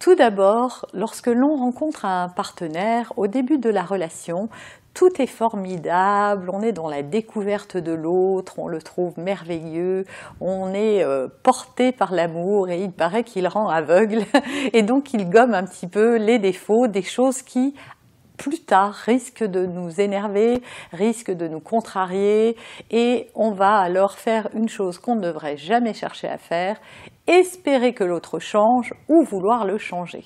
Tout d'abord, lorsque l'on rencontre un partenaire, au début de la relation, tout est formidable, on est dans la découverte de l'autre, on le trouve merveilleux, on est euh, porté par l'amour et il paraît qu'il rend aveugle. Et donc il gomme un petit peu les défauts, des choses qui plus tard risquent de nous énerver, risquent de nous contrarier. Et on va alors faire une chose qu'on ne devrait jamais chercher à faire, espérer que l'autre change ou vouloir le changer.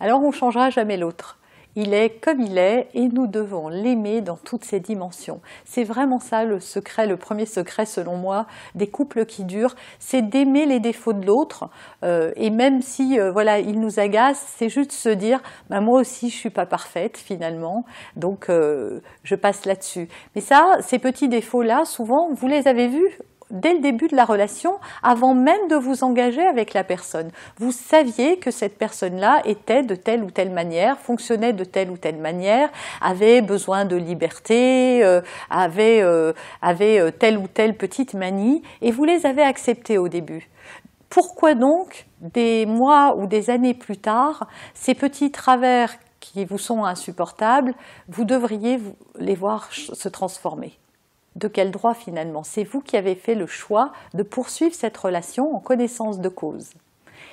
Alors on ne changera jamais l'autre. Il est comme il est et nous devons l'aimer dans toutes ses dimensions. C'est vraiment ça le secret, le premier secret selon moi des couples qui durent, c'est d'aimer les défauts de l'autre euh, et même si euh, voilà il nous agace, c'est juste se dire bah, moi aussi je suis pas parfaite finalement, donc euh, je passe là-dessus. Mais ça, ces petits défauts là, souvent vous les avez vus dès le début de la relation, avant même de vous engager avec la personne. Vous saviez que cette personne-là était de telle ou telle manière, fonctionnait de telle ou telle manière, avait besoin de liberté, euh, avait, euh, avait euh, telle ou telle petite manie, et vous les avez acceptées au début. Pourquoi donc, des mois ou des années plus tard, ces petits travers qui vous sont insupportables, vous devriez les voir se transformer? De quel droit finalement? C'est vous qui avez fait le choix de poursuivre cette relation en connaissance de cause.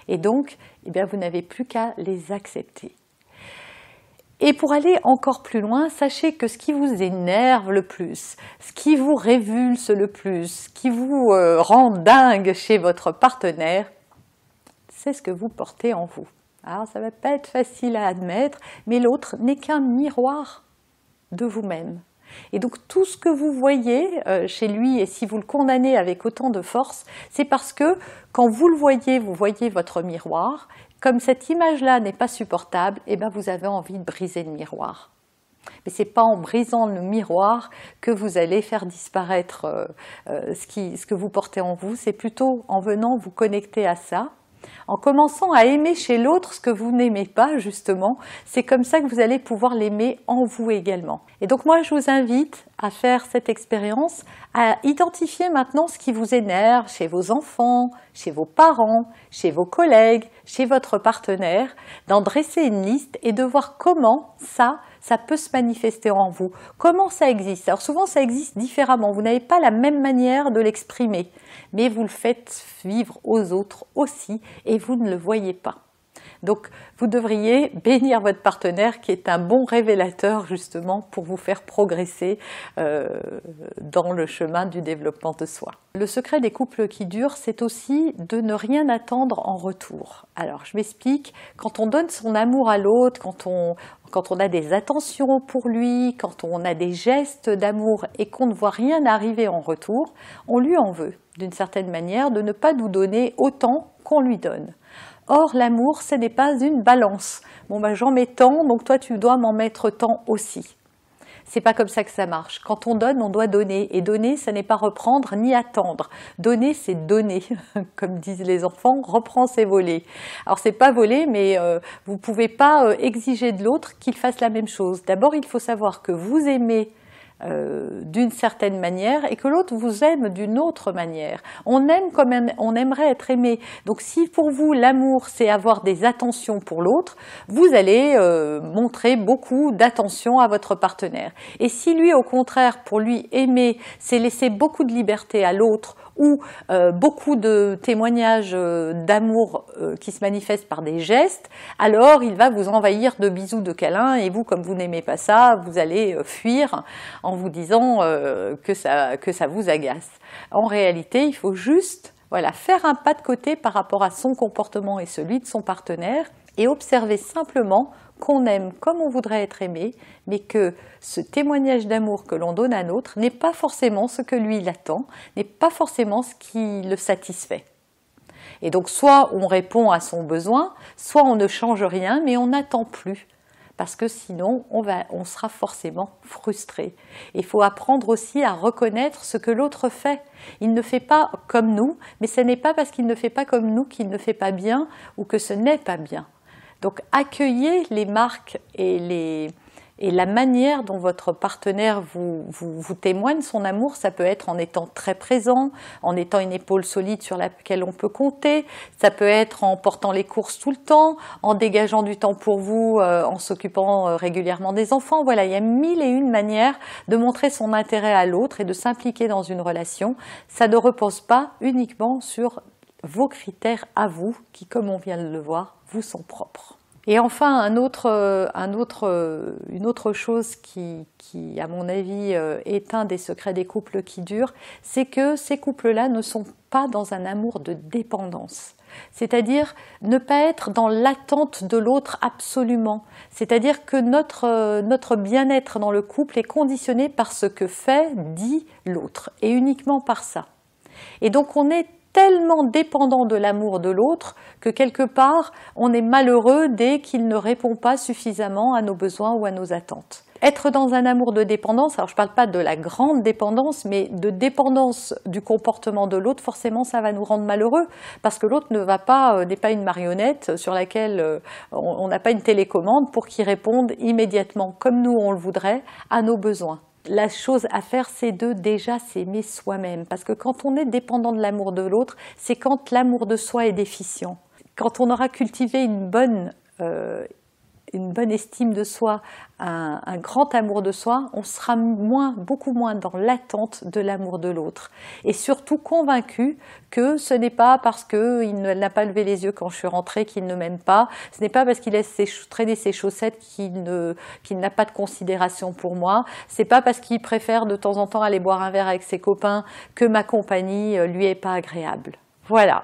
Et donc, eh vous n'avez plus qu'à les accepter. Et pour aller encore plus loin, sachez que ce qui vous énerve le plus, ce qui vous révulse le plus, ce qui vous euh, rend dingue chez votre partenaire, c'est ce que vous portez en vous. Alors ça va pas être facile à admettre, mais l'autre n'est qu'un miroir de vous-même. Et donc tout ce que vous voyez euh, chez lui, et si vous le condamnez avec autant de force, c'est parce que quand vous le voyez, vous voyez votre miroir. Comme cette image-là n'est pas supportable, et eh ben vous avez envie de briser le miroir. Mais ce n'est pas en brisant le miroir que vous allez faire disparaître euh, euh, ce que vous portez en vous, c'est plutôt en venant vous connecter à ça, en commençant à aimer chez l'autre ce que vous n'aimez pas, justement, c'est comme ça que vous allez pouvoir l'aimer en vous également. Et donc moi, je vous invite à faire cette expérience, à identifier maintenant ce qui vous énerve chez vos enfants, chez vos parents, chez vos collègues, chez votre partenaire, d'en dresser une liste et de voir comment ça, ça peut se manifester en vous. Comment ça existe? Alors souvent ça existe différemment, vous n'avez pas la même manière de l'exprimer, mais vous le faites vivre aux autres aussi et vous ne le voyez pas. Donc vous devriez bénir votre partenaire qui est un bon révélateur justement pour vous faire progresser euh, dans le chemin du développement de soi. Le secret des couples qui durent, c'est aussi de ne rien attendre en retour. Alors je m'explique, quand on donne son amour à l'autre, quand on, quand on a des attentions pour lui, quand on a des gestes d'amour et qu'on ne voit rien arriver en retour, on lui en veut d'une certaine manière de ne pas nous donner autant qu'on lui donne. Or, l'amour, ce n'est pas une balance. Bon, ben, j'en mets tant, donc toi, tu dois m'en mettre tant aussi. C'est pas comme ça que ça marche. Quand on donne, on doit donner. Et donner, ce n'est pas reprendre ni attendre. Donner, c'est donner. Comme disent les enfants, reprend, c'est voler. Alors, c'est pas voler, mais euh, vous pouvez pas euh, exiger de l'autre qu'il fasse la même chose. D'abord, il faut savoir que vous aimez euh, d'une certaine manière et que l'autre vous aime d'une autre manière. On aime comme on aimerait être aimé. Donc si pour vous l'amour c'est avoir des attentions pour l'autre, vous allez euh, montrer beaucoup d'attention à votre partenaire. Et si lui au contraire pour lui aimer c'est laisser beaucoup de liberté à l'autre ou euh, beaucoup de témoignages euh, d'amour euh, qui se manifestent par des gestes, alors il va vous envahir de bisous, de câlins, et vous, comme vous n'aimez pas ça, vous allez fuir en vous disant que, ça, que ça vous agace. En réalité, il faut juste Voilà, faire un pas de côté par rapport à son comportement et celui de son partenaire et observer simplement qu'on aime comme on voudrait être aimé, mais que ce témoignage d'amour que l'on donne à l'autre n'est pas forcément ce que lui il attend, n'est pas forcément ce qui le satisfait. Et donc soit on répond à son besoin, soit on ne change rien, mais on n'attend plus. Parce que sinon, on, va, on sera forcément frustré. Il faut apprendre aussi à reconnaître ce que l'autre fait. Il ne fait pas comme nous, mais ce n'est pas parce qu'il ne fait pas comme nous qu'il ne fait pas bien ou que ce n'est pas bien. Donc accueillez les marques et, les, et la manière dont votre partenaire vous, vous, témoigne son amour, ça peut être en étant très présent, en étant une épaule solide sur laquelle on peut compter, ça peut être en portant les courses tout le temps, en dégageant du temps pour vous, euh, en s'occupant euh, régulièrement des enfants. Voilà, il y a mille et une manières de montrer son intérêt à l'autre et de s'impliquer dans une relation. Ça ne repose pas uniquement sur vos critères à vous, qui, comme on vient de le voir, vous sont propres. Et enfin, un autre, un autre, une autre chose qui, qui, à mon avis, euh, est un des secrets des couples qui durent, c'est que ces couples-là ne sont pas dans un amour de dépendance. C'est-à-dire ne pas être dans l'attente de l'autre absolument. C'est-à-dire que notre, notre bien-être dans le couple est conditionné par ce que fait, dit l'autre, et uniquement par ça. Et donc on est tellement dépendant de l'amour de l'autre que quelque part on est malheureux dès qu'il ne répond pas suffisamment à nos besoins ou à nos attentes. Être dans un amour de dépendance, alors je ne parle pas de la grande dépendance, mais de dépendance du comportement de l'autre, forcément ça va nous rendre malheureux parce que l'autre ne va pas, euh, n'est pas une marionnette sur laquelle euh, on n'a pas une télécommande pour qu'il réponde immédiatement comme nous on le voudrait à nos besoins la chose à faire, c'est de déjà s'aimer soi-même. Parce que quand on est dépendant de l'amour de l'autre, c'est quand l'amour de soi est déficient. Quand on aura cultivé une bonne euh, une bonne estime de soi, un, grand amour de soi, on sera moins, beaucoup moins dans l'attente de l'amour de l'autre. Et surtout convaincu que ce n'est pas parce qu'il n'a pas levé les yeux quand je suis rentrée qu'il ne m'aime pas, ce n'est pas parce qu'il laisse traîner ses chaussettes qu'il n'a pas de considération pour moi, c'est pas parce qu'il préfère de temps en temps aller boire un verre avec ses copains que ma compagnie euh, lui est pas agréable. Voilà,